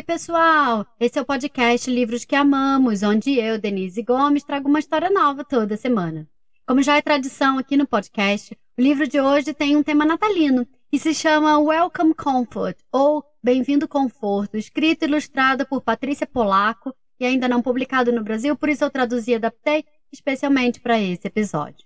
Oi, pessoal! Esse é o podcast Livros que Amamos, onde eu, Denise Gomes, trago uma história nova toda semana. Como já é tradição aqui no podcast, o livro de hoje tem um tema natalino e se chama Welcome Comfort, ou Bem-vindo Conforto, escrito e ilustrado por Patrícia Polaco e ainda não publicado no Brasil, por isso eu traduzi e adaptei especialmente para esse episódio.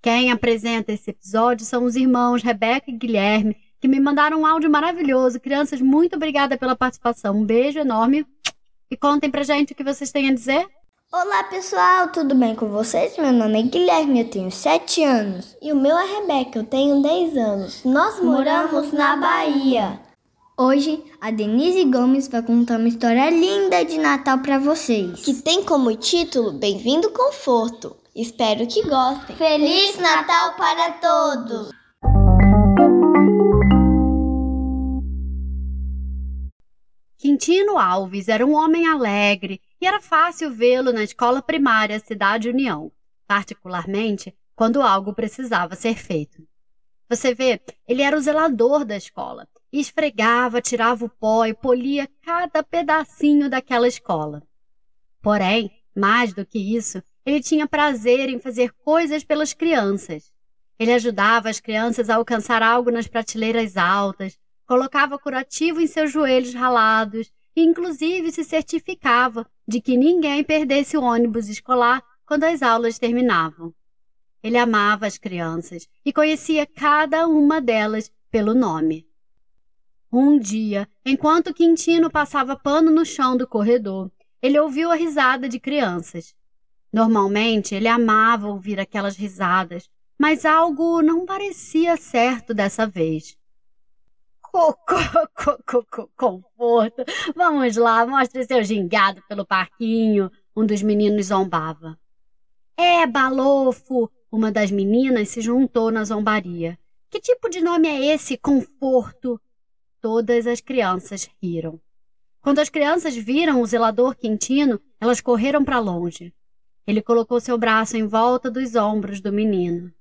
Quem apresenta esse episódio são os irmãos Rebeca e Guilherme, que me mandaram um áudio maravilhoso. Crianças, muito obrigada pela participação. Um beijo enorme. E contem pra gente o que vocês têm a dizer. Olá pessoal, tudo bem com vocês? Meu nome é Guilherme, eu tenho 7 anos. E o meu é Rebeca, eu tenho 10 anos. Nós moramos na Bahia. Hoje, a Denise Gomes vai contar uma história linda de Natal para vocês. Que tem como título Bem-vindo Conforto. Espero que gostem. Feliz Natal para todos! Quintino Alves era um homem alegre e era fácil vê-lo na escola primária Cidade União, particularmente quando algo precisava ser feito. Você vê, ele era o zelador da escola e esfregava, tirava o pó e polia cada pedacinho daquela escola. Porém, mais do que isso, ele tinha prazer em fazer coisas pelas crianças. Ele ajudava as crianças a alcançar algo nas prateleiras altas, colocava curativo em seus joelhos ralados e, inclusive, se certificava de que ninguém perdesse o ônibus escolar quando as aulas terminavam. Ele amava as crianças e conhecia cada uma delas pelo nome. Um dia, enquanto Quintino passava pano no chão do corredor, ele ouviu a risada de crianças. Normalmente ele amava ouvir aquelas risadas, mas algo não parecia certo dessa vez. Conforto, vamos lá, mostre seu gingado pelo parquinho, um dos meninos zombava. É, balofo, uma das meninas se juntou na zombaria. Que tipo de nome é esse, conforto? Todas as crianças riram. Quando as crianças viram o zelador Quintino, elas correram para longe. Ele colocou seu braço em volta dos ombros do menino.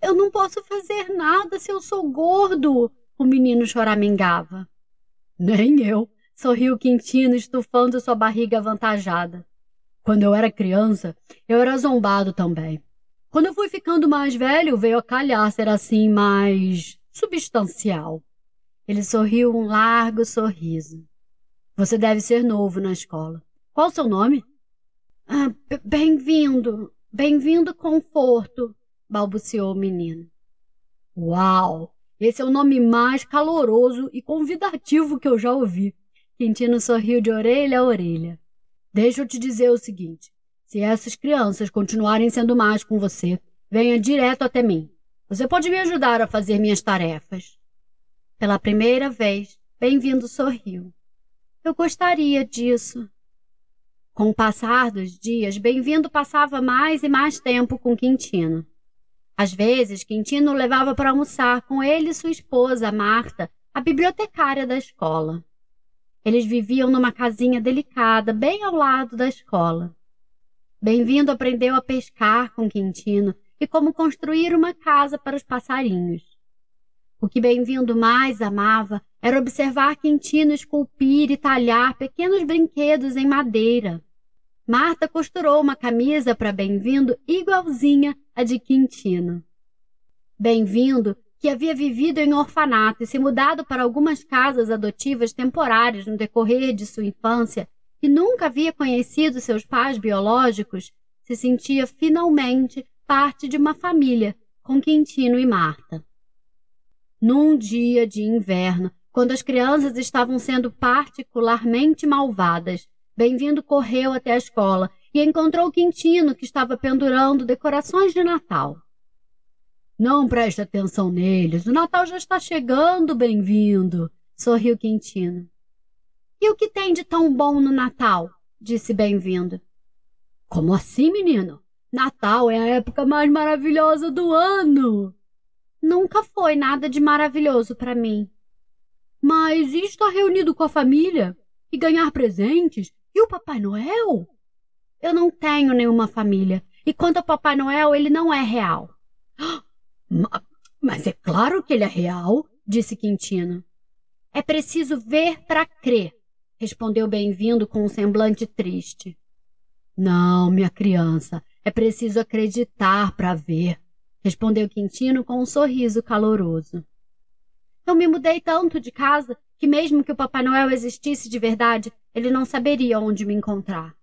Eu não posso fazer nada se eu sou gordo, o menino choramingava. Nem eu, sorriu Quintino, estufando sua barriga avantajada. Quando eu era criança, eu era zombado também. Quando eu fui ficando mais velho, veio a calhar ser assim mais substancial. Ele sorriu um largo sorriso. Você deve ser novo na escola. Qual o seu nome? Ah, bem-vindo, bem-vindo, conforto, balbuciou o menino. Uau! Esse é o nome mais caloroso e convidativo que eu já ouvi. Quintino sorriu de orelha a orelha. Deixa eu te dizer o seguinte: se essas crianças continuarem sendo más com você, venha direto até mim. Você pode me ajudar a fazer minhas tarefas. Pela primeira vez, Bem-vindo sorriu. Eu gostaria disso. Com o passar dos dias, Bem-vindo passava mais e mais tempo com Quintino. Às vezes, Quintino levava para almoçar com ele e sua esposa, Marta, a bibliotecária da escola. Eles viviam numa casinha delicada, bem ao lado da escola. Bem-vindo aprendeu a pescar com Quintino e como construir uma casa para os passarinhos. O que Bem-vindo mais amava era observar Quintino esculpir e talhar pequenos brinquedos em madeira. Marta costurou uma camisa para Bem-vindo igualzinha à de Quintino. Bem-vindo, que havia vivido em orfanato e se mudado para algumas casas adotivas temporárias no decorrer de sua infância e nunca havia conhecido seus pais biológicos, se sentia finalmente parte de uma família com Quintino e Marta. Num dia de inverno, quando as crianças estavam sendo particularmente malvadas, Bem-vindo correu até a escola e encontrou Quintino, que estava pendurando decorações de Natal. Não preste atenção neles, o Natal já está chegando, bem-vindo, sorriu Quintino. E o que tem de tão bom no Natal? disse bem-vindo. Como assim, menino? Natal é a época mais maravilhosa do ano. Nunca foi nada de maravilhoso para mim. Mas estar reunido com a família? E ganhar presentes? E o Papai Noel? Eu não tenho nenhuma família. E quanto ao Papai Noel, ele não é real. Mas é claro que ele é real, disse Quintino. É preciso ver para crer, respondeu Bem-vindo com um semblante triste. Não, minha criança, é preciso acreditar para ver, respondeu Quintino com um sorriso caloroso. Eu me mudei tanto de casa que, mesmo que o Papai Noel existisse de verdade, ele não saberia onde me encontrar.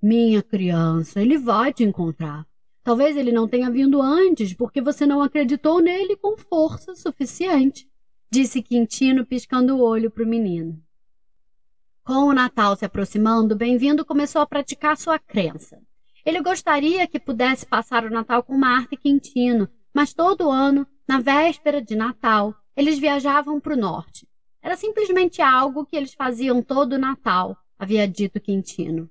Minha criança, ele vai te encontrar. Talvez ele não tenha vindo antes porque você não acreditou nele com força suficiente, disse Quintino, piscando o olho para o menino. Com o Natal se aproximando, Bem-vindo começou a praticar sua crença. Ele gostaria que pudesse passar o Natal com Marta e Quintino, mas todo ano, na véspera de Natal, eles viajavam para o norte. Era simplesmente algo que eles faziam todo o Natal, havia dito Quintino.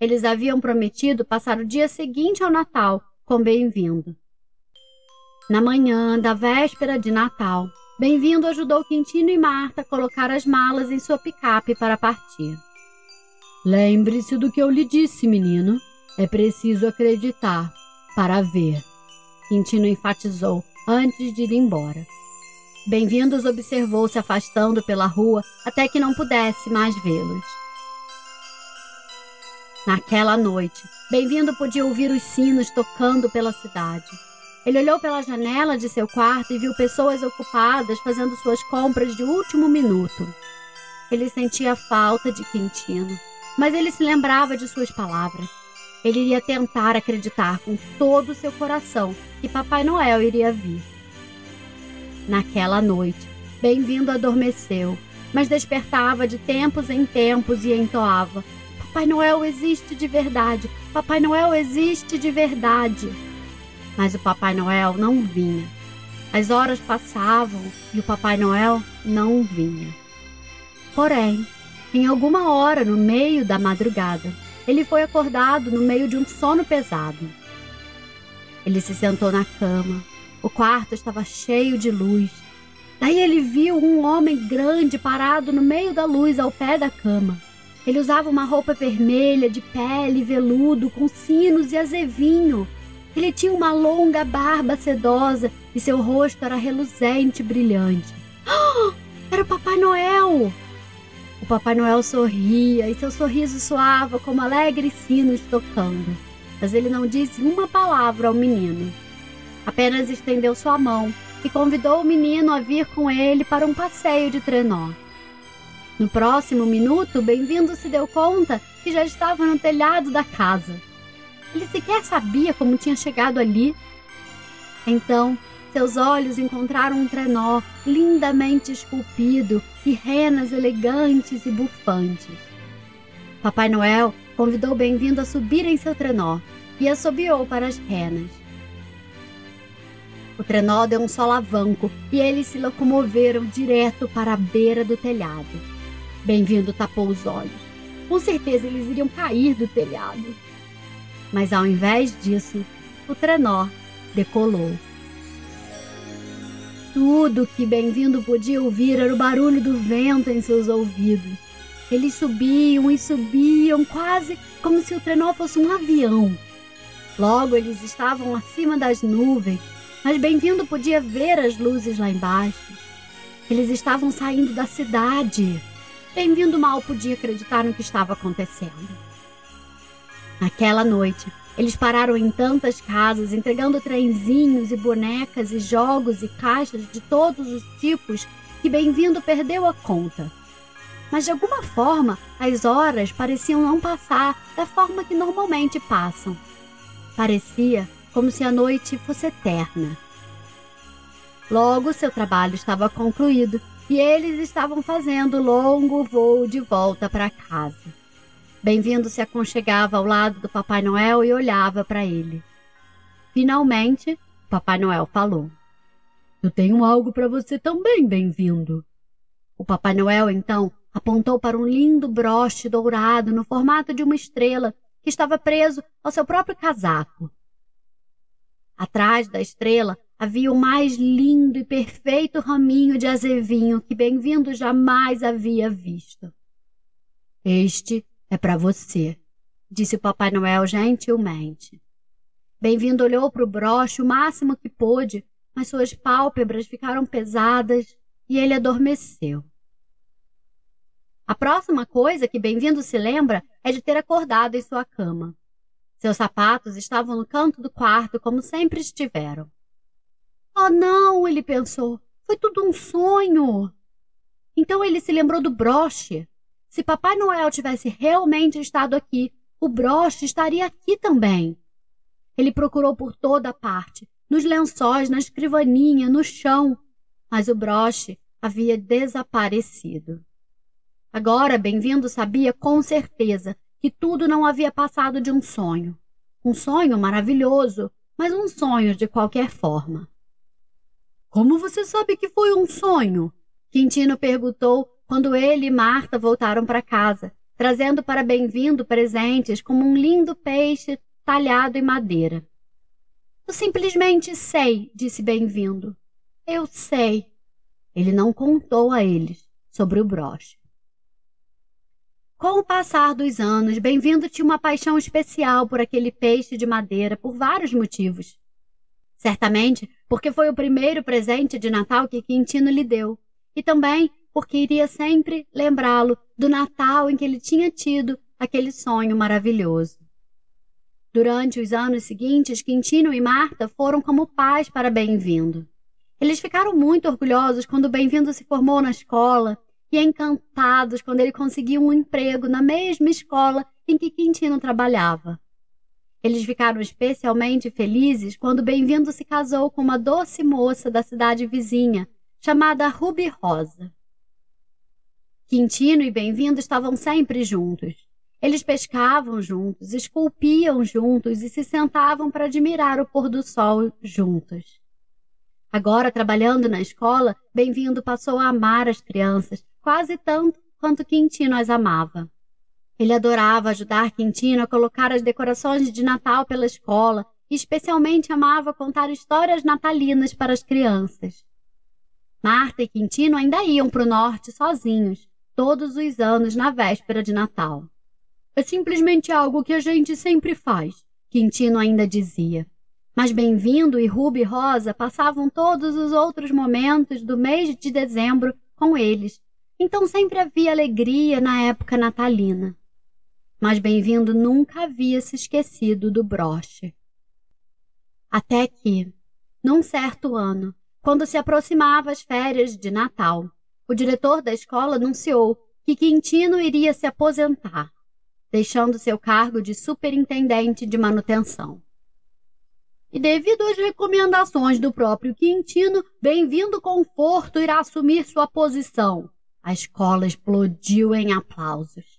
Eles haviam prometido passar o dia seguinte ao Natal com Bem-vindo. Na manhã da véspera de Natal, Bem-vindo ajudou Quintino e Marta a colocar as malas em sua picape para partir. Lembre-se do que eu lhe disse, menino. É preciso acreditar para ver. Quintino enfatizou antes de ir embora. Bem-vindos observou se afastando pela rua até que não pudesse mais vê-los. Naquela noite, Bem-vindo podia ouvir os sinos tocando pela cidade. Ele olhou pela janela de seu quarto e viu pessoas ocupadas fazendo suas compras de último minuto. Ele sentia falta de Quintino, mas ele se lembrava de suas palavras. Ele iria tentar acreditar com todo o seu coração que Papai Noel iria vir. Naquela noite, Bem-vindo adormeceu, mas despertava de tempos em tempos e entoava: Papai Noel existe de verdade! Papai Noel existe de verdade! Mas o Papai Noel não vinha. As horas passavam e o Papai Noel não vinha. Porém, em alguma hora no meio da madrugada, ele foi acordado no meio de um sono pesado. Ele se sentou na cama. O quarto estava cheio de luz. Daí ele viu um homem grande parado no meio da luz ao pé da cama. Ele usava uma roupa vermelha de pele veludo com sinos e azevinho ele tinha uma longa barba sedosa e seu rosto era reluzente e brilhante. Oh, era o Papai Noel! O Papai Noel sorria e seu sorriso soava como alegres sinos tocando. Mas ele não disse uma palavra ao menino. Apenas estendeu sua mão e convidou o menino a vir com ele para um passeio de trenó. No próximo minuto, Bem-vindo se deu conta que já estava no telhado da casa. Ele sequer sabia como tinha chegado ali. Então, seus olhos encontraram um trenó lindamente esculpido e renas elegantes e bufantes. Papai Noel convidou bem-vindo a subir em seu trenó e assobiou para as renas. O trenó deu um solavanco e eles se locomoveram direto para a beira do telhado. Bem-vindo tapou os olhos. Com certeza eles iriam cair do telhado. Mas ao invés disso, o trenó decolou. Tudo que Bem-vindo podia ouvir era o barulho do vento em seus ouvidos. Eles subiam e subiam, quase como se o trenó fosse um avião. Logo eles estavam acima das nuvens, mas Bem-vindo podia ver as luzes lá embaixo. Eles estavam saindo da cidade. Bem-vindo mal podia acreditar no que estava acontecendo. Naquela noite, eles pararam em tantas casas, entregando trenzinhos e bonecas e jogos e caixas de todos os tipos que Bem-vindo perdeu a conta. Mas de alguma forma, as horas pareciam não passar da forma que normalmente passam. Parecia como se a noite fosse eterna. Logo, seu trabalho estava concluído e eles estavam fazendo longo voo de volta para casa. Bem-vindo se aconchegava ao lado do Papai Noel e olhava para ele. Finalmente, Papai Noel falou: Eu tenho algo para você também, bem-vindo. O Papai Noel, então, apontou para um lindo broche dourado no formato de uma estrela que estava preso ao seu próprio casaco. Atrás da estrela havia o mais lindo e perfeito raminho de azevinho que Bem-vindo jamais havia visto. Este é para você, disse o Papai Noel gentilmente. Bem-vindo olhou para o broche o máximo que pôde, mas suas pálpebras ficaram pesadas e ele adormeceu. A próxima coisa que Bem-vindo se lembra é de ter acordado em sua cama. Seus sapatos estavam no canto do quarto, como sempre estiveram. Oh, não, ele pensou. Foi tudo um sonho. Então ele se lembrou do broche. Se Papai Noel tivesse realmente estado aqui, o broche estaria aqui também. Ele procurou por toda parte, nos lençóis, na escrivaninha, no chão, mas o broche havia desaparecido. Agora, Bem-vindo sabia com certeza que tudo não havia passado de um sonho. Um sonho maravilhoso, mas um sonho de qualquer forma. Como você sabe que foi um sonho? Quintino perguntou quando ele e Marta voltaram para casa, trazendo para Bem-vindo presentes como um lindo peixe talhado em madeira. Eu simplesmente sei, disse Bem-vindo. Eu sei. Ele não contou a eles sobre o broche. Com o passar dos anos, Bem-vindo tinha uma paixão especial por aquele peixe de madeira por vários motivos. Certamente porque foi o primeiro presente de Natal que Quintino lhe deu, e também porque iria sempre lembrá-lo do Natal em que ele tinha tido aquele sonho maravilhoso. Durante os anos seguintes, Quintino e Marta foram como pais para Bem-vindo. Eles ficaram muito orgulhosos quando Bem-vindo se formou na escola e encantados quando ele conseguiu um emprego na mesma escola em que Quintino trabalhava. Eles ficaram especialmente felizes quando Bem-vindo se casou com uma doce moça da cidade vizinha, chamada Ruby Rosa. Quintino e Bem-vindo estavam sempre juntos. Eles pescavam juntos, esculpiam juntos e se sentavam para admirar o pôr do sol juntos. Agora, trabalhando na escola, Bem-vindo passou a amar as crianças quase tanto quanto Quintino as amava. Ele adorava ajudar Quintino a colocar as decorações de Natal pela escola e especialmente amava contar histórias natalinas para as crianças. Marta e Quintino ainda iam para o norte sozinhos, todos os anos na véspera de Natal. É simplesmente algo que a gente sempre faz, Quintino ainda dizia. Mas Bem-vindo e Ruby Rosa passavam todos os outros momentos do mês de dezembro com eles, então sempre havia alegria na época natalina mas Bem-vindo nunca havia se esquecido do broche. Até que, num certo ano, quando se aproximava as férias de Natal, o diretor da escola anunciou que Quintino iria se aposentar, deixando seu cargo de superintendente de manutenção. E devido às recomendações do próprio Quintino, Bem-vindo Conforto irá assumir sua posição. A escola explodiu em aplausos.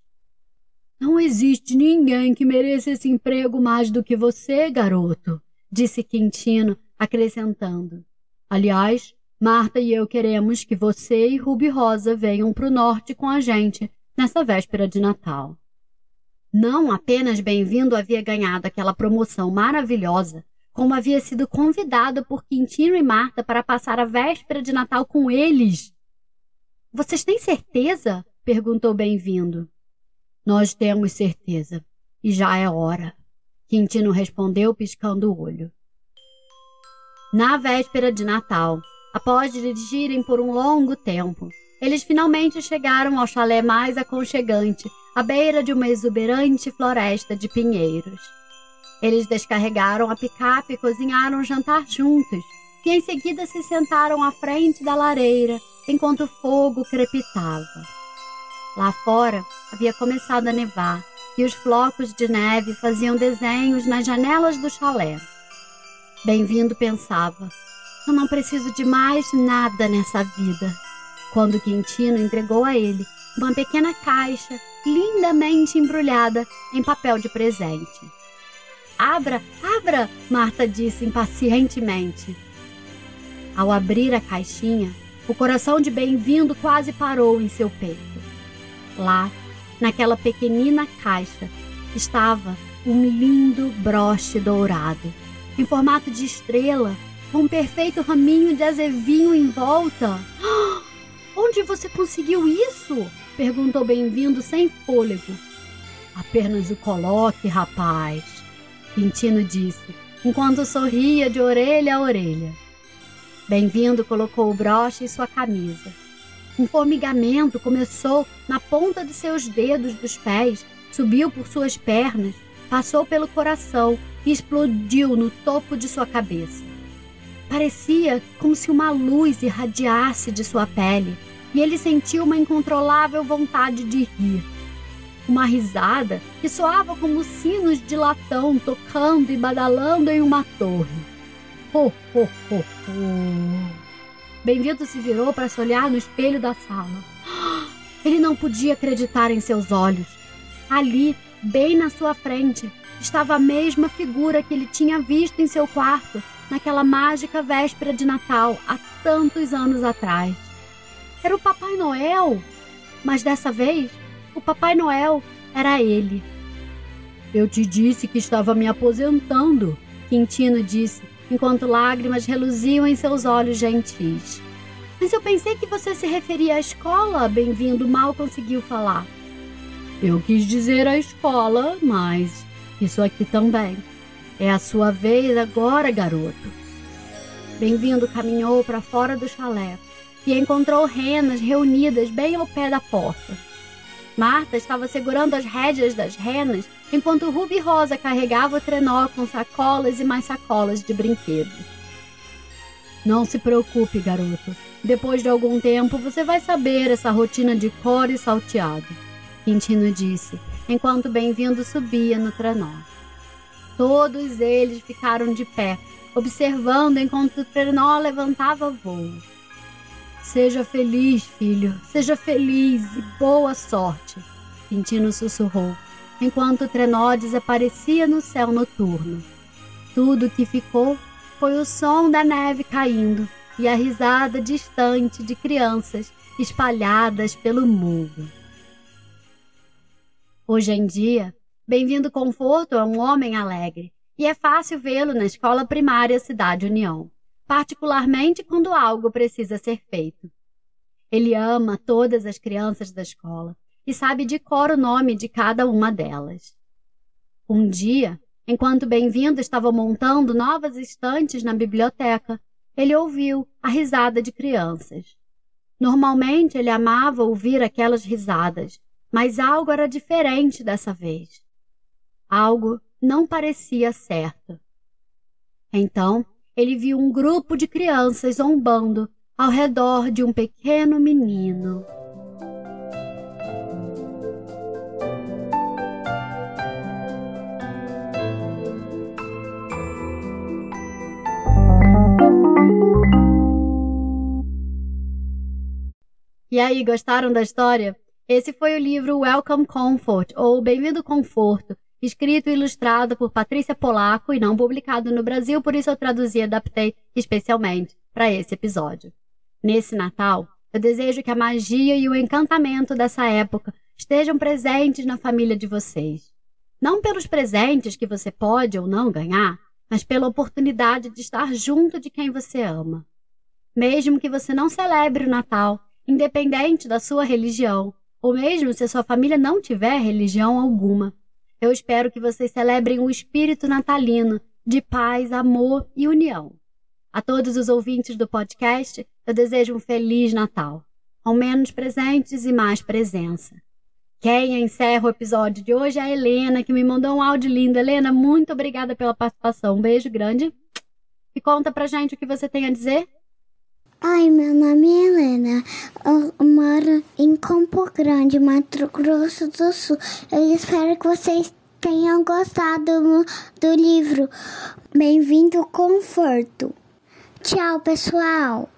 Não existe ninguém que mereça esse emprego mais do que você, garoto, disse Quintino, acrescentando. Aliás, Marta e eu queremos que você e Ruby Rosa venham para o norte com a gente nessa véspera de Natal. Não apenas Bem-vindo havia ganhado aquela promoção maravilhosa, como havia sido convidado por Quintino e Marta para passar a véspera de Natal com eles. Vocês têm certeza? perguntou Bem-vindo. Nós temos certeza. E já é hora. Quintino respondeu piscando o olho. Na véspera de Natal, após dirigirem por um longo tempo, eles finalmente chegaram ao chalé mais aconchegante, à beira de uma exuberante floresta de pinheiros. Eles descarregaram a picape e cozinharam um jantar juntos, e em seguida se sentaram à frente da lareira enquanto o fogo crepitava. Lá fora havia começado a nevar e os flocos de neve faziam desenhos nas janelas do chalé. Bem-vindo pensava: eu não preciso de mais nada nessa vida. Quando Quintino entregou a ele uma pequena caixa lindamente embrulhada em papel de presente. Abra, abra! Marta disse impacientemente. Ao abrir a caixinha, o coração de Bem-vindo quase parou em seu peito. Lá, naquela pequenina caixa, estava um lindo broche dourado, em formato de estrela, com um perfeito raminho de azevinho em volta. Onde você conseguiu isso? perguntou Bem-vindo sem fôlego. Apenas o coloque, rapaz, Quintino disse, enquanto sorria de orelha a orelha. Bem-vindo colocou o broche em sua camisa. Um formigamento começou na ponta de seus dedos dos pés, subiu por suas pernas, passou pelo coração e explodiu no topo de sua cabeça. Parecia como se uma luz irradiasse de sua pele e ele sentiu uma incontrolável vontade de rir. Uma risada que soava como sinos de latão tocando e badalando em uma torre. Ho, ho, ho, ho. Bem-vindo se virou para se olhar no espelho da sala. Ele não podia acreditar em seus olhos. Ali, bem na sua frente, estava a mesma figura que ele tinha visto em seu quarto naquela mágica véspera de Natal há tantos anos atrás. Era o Papai Noel, mas dessa vez o Papai Noel era ele. Eu te disse que estava me aposentando, Quintino disse, enquanto lágrimas reluziam em seus olhos gentis. Mas eu pensei que você se referia à escola, bem-vindo, mal conseguiu falar. Eu quis dizer a escola, mas isso aqui também. É a sua vez agora, garoto. Bem-vindo caminhou para fora do chalé e encontrou renas reunidas bem ao pé da porta. Marta estava segurando as rédeas das renas enquanto Ruby Rosa carregava o trenó com sacolas e mais sacolas de brinquedos. Não se preocupe, garoto. Depois de algum tempo você vai saber essa rotina de cor e salteado. Quintino disse, enquanto Bem-vindo subia no trenó. Todos eles ficaram de pé, observando enquanto o trenó levantava voo. Seja feliz, filho, seja feliz e boa sorte, Quintino sussurrou, enquanto o trenó desaparecia no céu noturno. Tudo que ficou foi o som da neve caindo e a risada distante de crianças espalhadas pelo mundo. Hoje em dia, Bem-vindo Conforto é um homem alegre e é fácil vê-lo na escola primária Cidade União, particularmente quando algo precisa ser feito. Ele ama todas as crianças da escola e sabe de cor o nome de cada uma delas. Um dia, enquanto Bem-vindo estava montando novas estantes na biblioteca, ele ouviu a risada de crianças. Normalmente ele amava ouvir aquelas risadas, mas algo era diferente dessa vez. Algo não parecia certo. Então, ele viu um grupo de crianças zombando ao redor de um pequeno menino. E aí, gostaram da história? Esse foi o livro Welcome Comfort, ou Bem-vindo Conforto, escrito e ilustrado por Patrícia Polaco e não publicado no Brasil, por isso eu traduzi e adaptei especialmente para esse episódio. Nesse Natal, eu desejo que a magia e o encantamento dessa época estejam presentes na família de vocês. Não pelos presentes que você pode ou não ganhar, mas pela oportunidade de estar junto de quem você ama. Mesmo que você não celebre o Natal, independente da sua religião, ou mesmo se a sua família não tiver religião alguma, eu espero que vocês celebrem o espírito natalino de paz, amor e união. A todos os ouvintes do podcast, eu desejo um feliz Natal, com menos presentes e mais presença. Quem encerra o episódio de hoje é a Helena, que me mandou um áudio lindo. Helena, muito obrigada pela participação. Um beijo grande. E conta pra gente o que você tem a dizer. Oi, meu nome é Helena. Eu moro em Campo Grande, Mato Grosso do Sul. Eu espero que vocês tenham gostado do livro. Bem-vindo, Conforto. Tchau, pessoal.